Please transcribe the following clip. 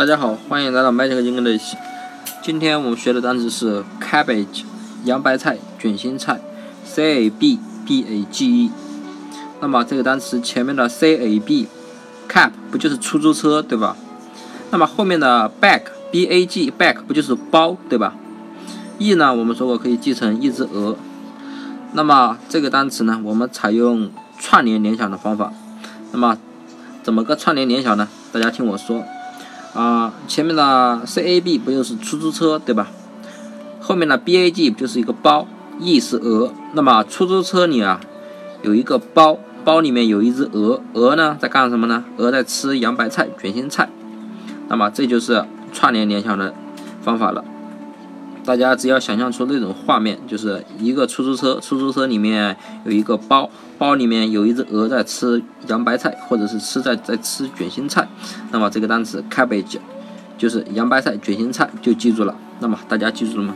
大家好，欢迎来到 Magic English。今天我们学的单词是 cabbage，洋白菜、卷心菜，c a b b a g e。那么这个单词前面的 c a b，cab 不就是出租车对吧？那么后面的 bag，b a g bag 不就是包对吧？e 呢，我们说过可以记成一只鹅。那么这个单词呢，我们采用串联联想的方法。那么怎么个串联联想呢？大家听我说。啊，前面的 C A B 不就是出租车对吧？后面的 B A G 不就是一个包，E 是鹅。那么出租车里啊有一个包，包里面有一只鹅，鹅呢在干什么呢？鹅在吃洋白菜、卷心菜。那么这就是串联联想的方法了。大家只要想象出那种画面，就是一个出租车，出租车里面有一个包，包里面有一只鹅在吃洋白菜，或者是吃在在吃卷心菜。那么这个单词 cabbage 就是洋白菜、卷心菜，就记住了。那么大家记住了吗？